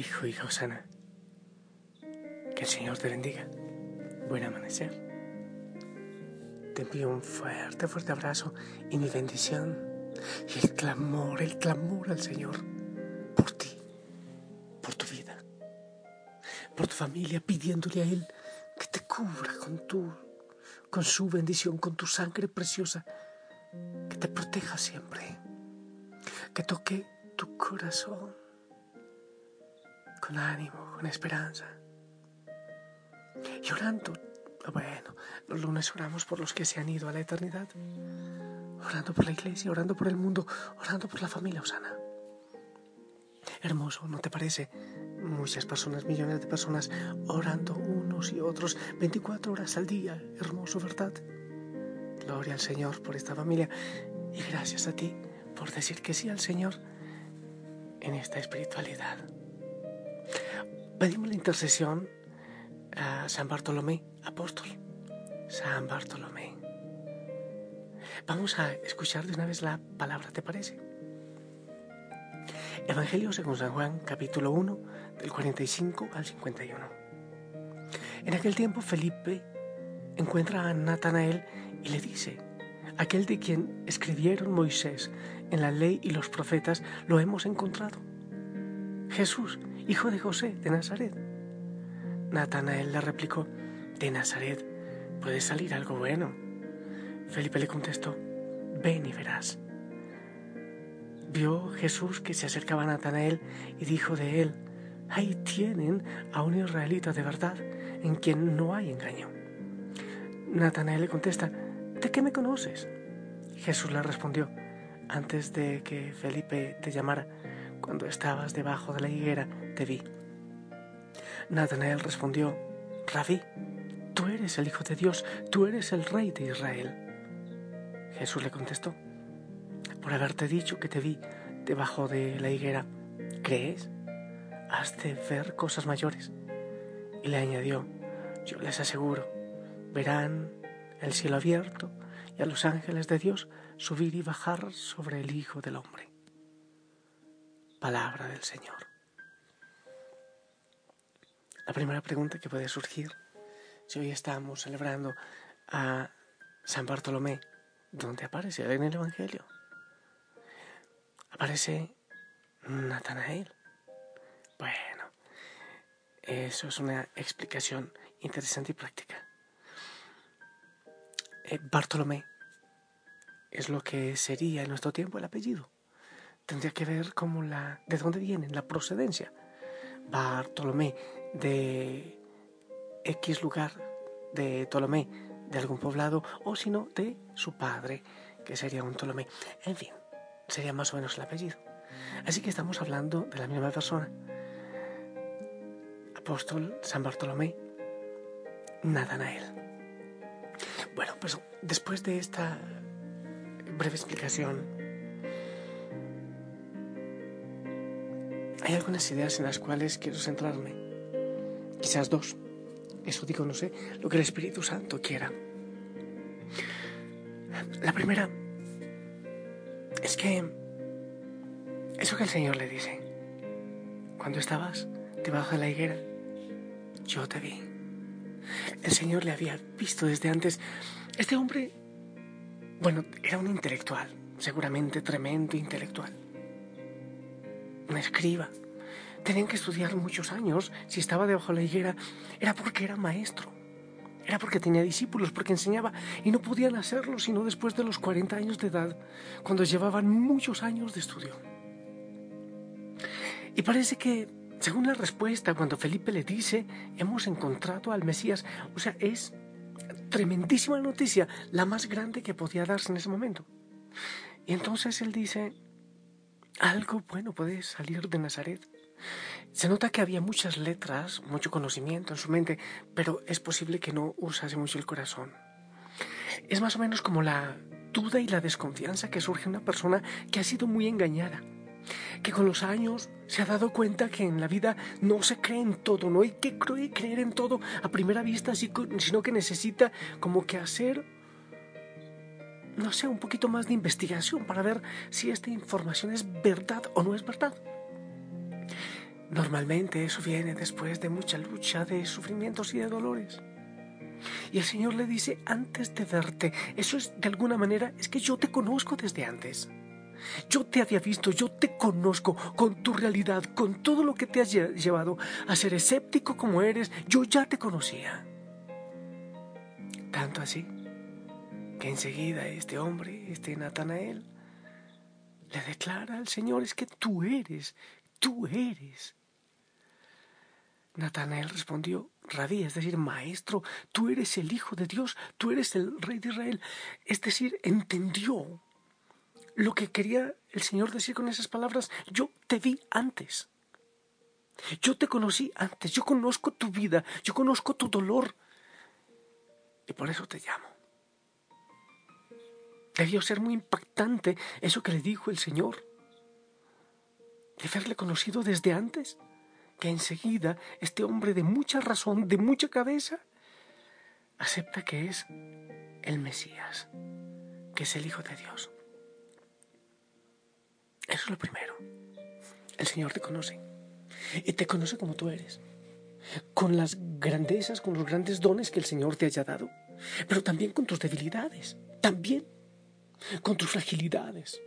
hijo y Osana. Que el Señor te bendiga. Buen amanecer. Te envío un fuerte, fuerte abrazo y mi bendición. Y el clamor, el clamor al Señor por ti, por tu vida, por tu familia, pidiéndole a Él que te cubra con tu, con su bendición, con tu sangre preciosa, que te proteja siempre, que toque tu corazón con ánimo, con esperanza. Y orando, bueno, los lunes oramos por los que se han ido a la eternidad, orando por la iglesia, orando por el mundo, orando por la familia Osana. Hermoso, ¿no te parece? Muchas personas, millones de personas orando unos y otros 24 horas al día. Hermoso, ¿verdad? Gloria al Señor por esta familia y gracias a ti por decir que sí al Señor en esta espiritualidad. Pedimos la intercesión a San Bartolomé, apóstol. San Bartolomé. Vamos a escuchar de una vez la palabra, ¿te parece? Evangelio según San Juan, capítulo 1, del 45 al 51. En aquel tiempo Felipe encuentra a Natanael y le dice, aquel de quien escribieron Moisés en la ley y los profetas, lo hemos encontrado. Jesús, hijo de José de Nazaret. Natanael le replicó, de Nazaret puede salir algo bueno. Felipe le contestó, ven y verás. Vio Jesús que se acercaba a Natanael y dijo de él, ahí tienen a un israelita de verdad, en quien no hay engaño. Natanael le contesta, ¿de qué me conoces? Jesús le respondió, antes de que Felipe te llamara, cuando estabas debajo de la higuera, te vi. Natanael respondió, Rabí, tú eres el Hijo de Dios, tú eres el Rey de Israel. Jesús le contestó, por haberte dicho que te vi debajo de la higuera, ¿crees? Has de ver cosas mayores. Y le añadió, yo les aseguro, verán el cielo abierto y a los ángeles de Dios subir y bajar sobre el Hijo del Hombre palabra del Señor. La primera pregunta que puede surgir, si hoy estamos celebrando a San Bartolomé, ¿dónde aparece en el Evangelio? Aparece Natanael. Bueno, eso es una explicación interesante y práctica. Eh, Bartolomé es lo que sería en nuestro tiempo el apellido tendría que ver como la, de dónde viene, la procedencia. Bartolomé de X lugar de Ptolomé, de algún poblado, o si no, de su padre, que sería un Ptolomé. En fin, sería más o menos el apellido. Así que estamos hablando de la misma persona. Apóstol San Bartolomé, Natanael. Bueno, pues después de esta breve explicación, Hay algunas ideas en las cuales quiero centrarme. Quizás dos. Eso digo, no sé, lo que el Espíritu Santo quiera. La primera es que eso que el Señor le dice, cuando estabas debajo de la higuera, yo te vi. El Señor le había visto desde antes. Este hombre, bueno, era un intelectual, seguramente tremendo intelectual un escriba. Tenían que estudiar muchos años. Si estaba debajo de la higuera, era porque era maestro. Era porque tenía discípulos, porque enseñaba. Y no podían hacerlo sino después de los 40 años de edad, cuando llevaban muchos años de estudio. Y parece que, según la respuesta, cuando Felipe le dice, hemos encontrado al Mesías, o sea, es tremendísima noticia, la más grande que podía darse en ese momento. Y entonces él dice, algo bueno puede salir de Nazaret. Se nota que había muchas letras, mucho conocimiento en su mente, pero es posible que no usase mucho el corazón. Es más o menos como la duda y la desconfianza que surge en una persona que ha sido muy engañada, que con los años se ha dado cuenta que en la vida no se cree en todo, no hay que creer en todo a primera vista, sino que necesita como que hacer no sé, un poquito más de investigación para ver si esta información es verdad o no es verdad. Normalmente eso viene después de mucha lucha, de sufrimientos y de dolores. Y el Señor le dice, antes de verte, eso es de alguna manera, es que yo te conozco desde antes. Yo te había visto, yo te conozco con tu realidad, con todo lo que te has llevado a ser escéptico como eres, yo ya te conocía. Tanto así que enseguida este hombre, este Natanael, le declara al Señor, es que tú eres, tú eres. Natanael respondió, Rabí, es decir, maestro, tú eres el Hijo de Dios, tú eres el Rey de Israel. Es decir, entendió lo que quería el Señor decir con esas palabras. Yo te vi antes. Yo te conocí antes, yo conozco tu vida, yo conozco tu dolor. Y por eso te llamo. Debió ser muy impactante eso que le dijo el Señor. De haberle conocido desde antes que enseguida este hombre de mucha razón, de mucha cabeza, acepta que es el Mesías, que es el Hijo de Dios. Eso es lo primero. El Señor te conoce y te conoce como tú eres, con las grandezas, con los grandes dones que el Señor te haya dado, pero también con tus debilidades, también con tus fragilidades.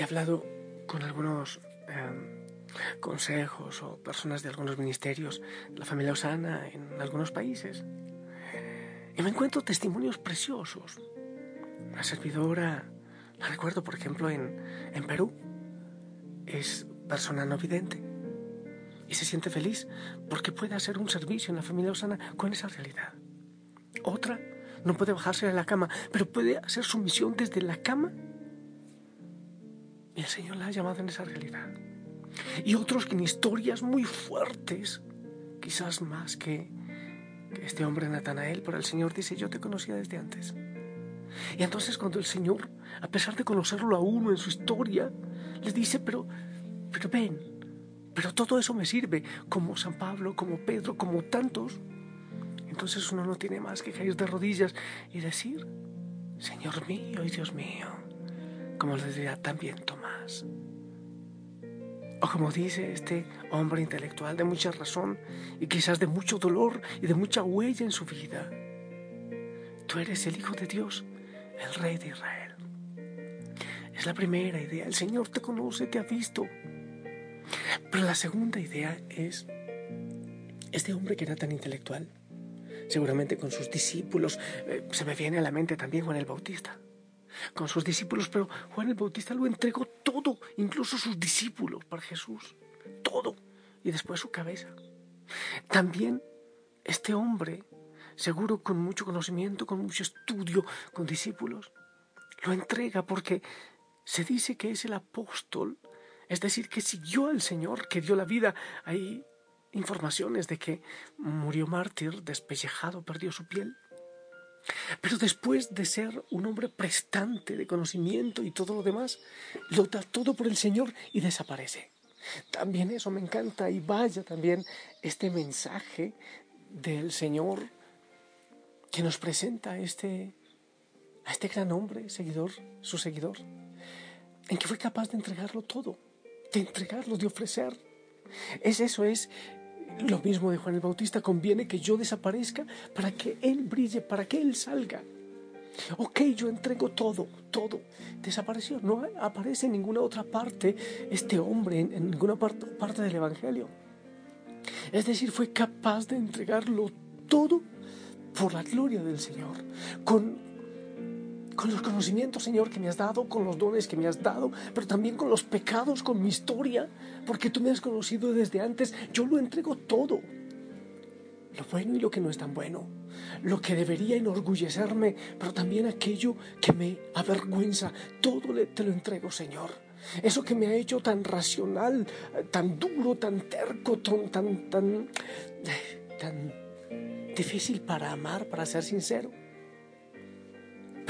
He hablado con algunos em, consejos o personas de algunos ministerios, la familia Osana en algunos países, y me encuentro testimonios preciosos. Una servidora, la recuerdo por ejemplo en, en Perú, es persona no vidente y se siente feliz porque puede hacer un servicio en la familia Osana con esa realidad. Otra no puede bajarse de la cama, pero puede hacer su misión desde la cama el Señor la ha llamado en esa realidad. Y otros en historias muy fuertes, quizás más que, este hombre Natanael, pero el Señor dice, yo te conocía desde antes. Y entonces cuando el Señor, a pesar de conocerlo a uno en su historia, les dice, pero, pero ven, pero todo eso me sirve, como San Pablo, como Pedro, como tantos. Entonces uno no tiene más que caer de rodillas y decir, Señor mío y Dios mío, como le diría también Tomás. O como dice este hombre intelectual de mucha razón y quizás de mucho dolor y de mucha huella en su vida. Tú eres el Hijo de Dios, el Rey de Israel. Es la primera idea. El Señor te conoce, te ha visto. Pero la segunda idea es este hombre que era tan intelectual. Seguramente con sus discípulos. Eh, se me viene a la mente también Juan el Bautista con sus discípulos, pero Juan el Bautista lo entregó todo, incluso sus discípulos, para Jesús, todo, y después su cabeza. También este hombre, seguro con mucho conocimiento, con mucho estudio, con discípulos, lo entrega porque se dice que es el apóstol, es decir, que siguió al Señor, que dio la vida. Hay informaciones de que murió mártir, despellejado, perdió su piel. Pero después de ser un hombre prestante de conocimiento y todo lo demás, lo da todo por el Señor y desaparece. También eso me encanta y vaya también este mensaje del Señor que nos presenta este, a este gran hombre, seguidor, su seguidor, en que fue capaz de entregarlo todo, de entregarlo, de ofrecer. Es eso, es lo mismo de Juan el Bautista, conviene que yo desaparezca para que Él brille, para que Él salga. Ok, yo entrego todo, todo. Desapareció, no aparece en ninguna otra parte este hombre, en, ninguna parte, del Evangelio. Es decir, fue capaz de entregarlo todo por la gloria del Señor, con con los conocimientos, Señor, que me has dado, con los dones que me has dado, pero también con los pecados, con mi historia, porque tú me has conocido desde antes. Yo lo entrego todo, lo bueno y lo que no es tan bueno, lo que debería enorgullecerme, pero también aquello que me avergüenza. Todo te lo entrego, Señor. Eso que me ha hecho tan racional, tan duro, tan terco, tan, tan, tan, tan difícil para amar, para ser sincero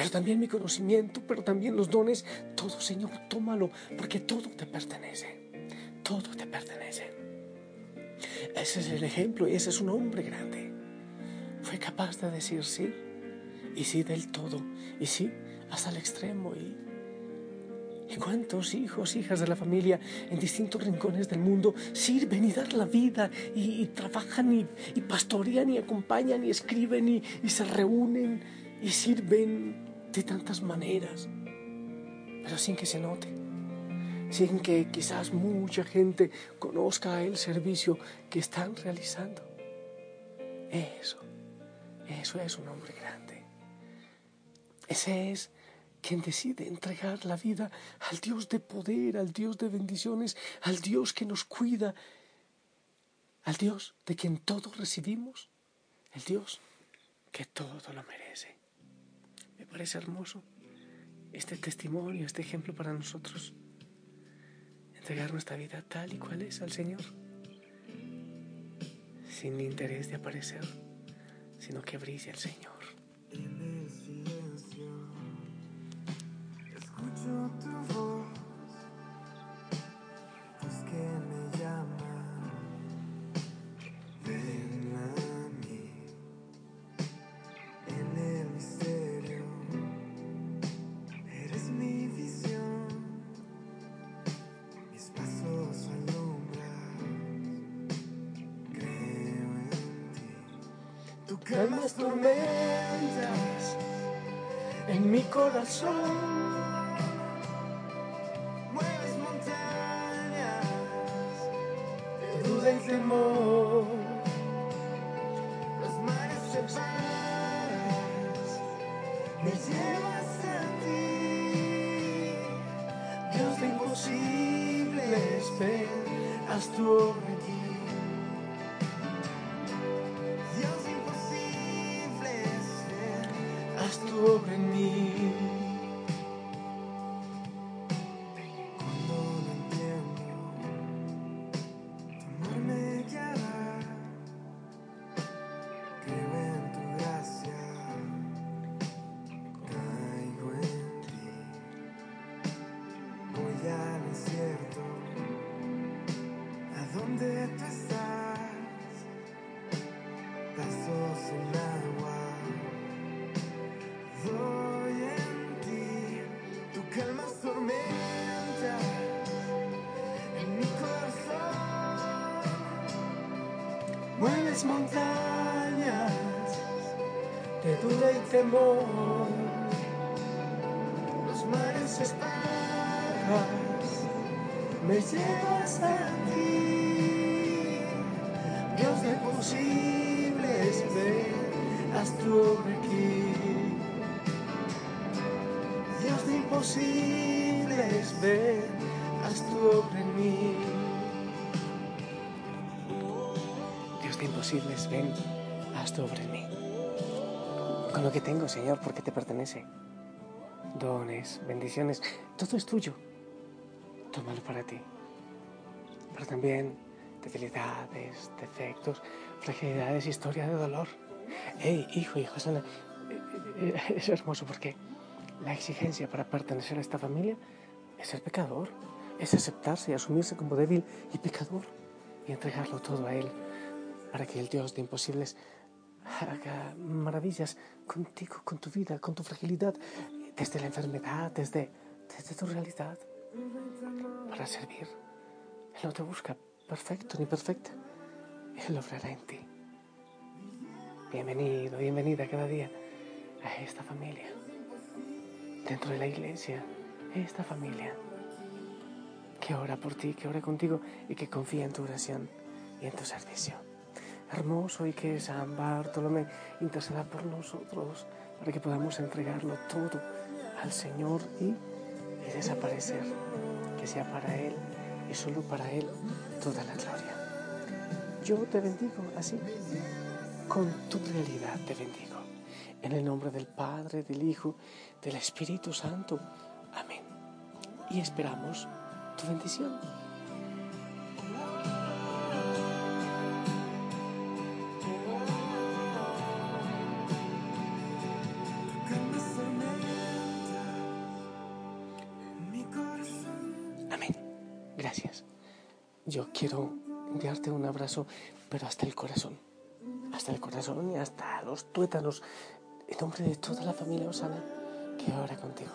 pero también mi conocimiento, pero también los dones. Todo, Señor, tómalo, porque todo te pertenece. Todo te pertenece. Ese es el ejemplo y ese es un hombre grande. Fue capaz de decir sí, y sí del todo, y sí hasta el extremo, y, ¿Y cuántos hijos, hijas de la familia en distintos rincones del mundo sirven y dan la vida y, trabajan y, pastorean y acompañan y escriben y, y se reúnen y sirven de tantas maneras, pero sin que se note, sin que quizás mucha gente conozca el servicio que están realizando? Eso, eso es un hombre grande. Ese es quien decide entregar la vida al Dios de poder, al Dios de bendiciones, al Dios que nos cuida, al Dios de quien todos recibimos, el Dios que todo lo merece. Me parece hermoso este testimonio, este ejemplo para nosotros. Entregar nuestra vida tal y cual es al Señor, sin interés de aparecer, sino que brille el Señor. Tormentas en mi corazón. Mueves montañas de duda y temor. Los mares separas, me llevas a ti. Dios de imposibles, ven, haz tu obra Mueves montañas de duda y temor. Los mares se me llevas a ti. Dios de posibles, ven, haz tu obra aquí de imposibles, ven, haz tu obra en mí. Imposibles, ven, haz tu mí. Con lo que tengo, Señor, porque te pertenece. Dones, bendiciones, todo es tuyo. Tómalo para ti. Pero también debilidades, defectos, fragilidades, historia de dolor. Hey, hijo, hijo, es, es hermoso porque la exigencia para pertenecer a esta familia es ser pecador, es aceptarse y asumirse como débil y pecador y entregarlo todo a Él para que el Dios de imposibles haga maravillas contigo, con tu vida, con tu fragilidad, desde la enfermedad, desde, desde tu realidad, para servir. Él no te busca perfecto ni perfecta, Él obrará en ti. Bienvenido, bienvenida cada día a esta familia dentro de la iglesia, esta familia que ora por ti, que ora contigo y que confía en tu oración y en tu servicio. Hermoso y que San Bartolomé interceda por nosotros para que podamos entregarlo todo al Señor y, y desaparecer, que sea para Él y solo para Él toda la gloria. Yo te bendigo así, con tu realidad te bendigo. En el nombre del Padre, del Hijo, del Espíritu Santo. Amén. Y esperamos tu bendición. Quiero enviarte un abrazo, pero hasta el corazón. Hasta el corazón y hasta los tuétanos en nombre de toda la familia Osana que ora contigo.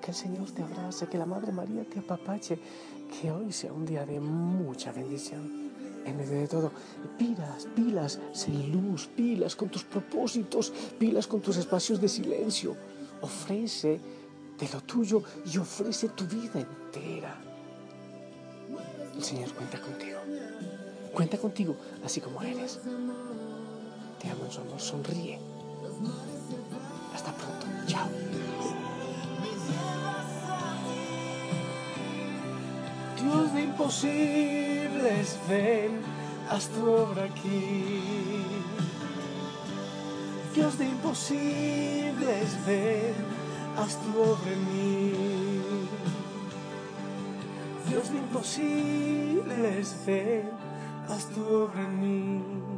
Que el Señor te abrace, que la Madre María te apapache, que hoy sea un día de mucha bendición. En medio de todo, pilas, pilas, sé luz, pilas con tus propósitos, pilas con tus espacios de silencio. Ofrece de lo tuyo y ofrece tu vida entera. El Señor cuenta contigo. Cuenta contigo así como eres. Te amo en su amor. Sonríe. Hasta pronto. Chao. Dios de imposibles, ven, haz tu obra aquí. Dios de imposibles, ven, haz tu obra en mí. Dios de imposibles, ven, haz tu obra en mí.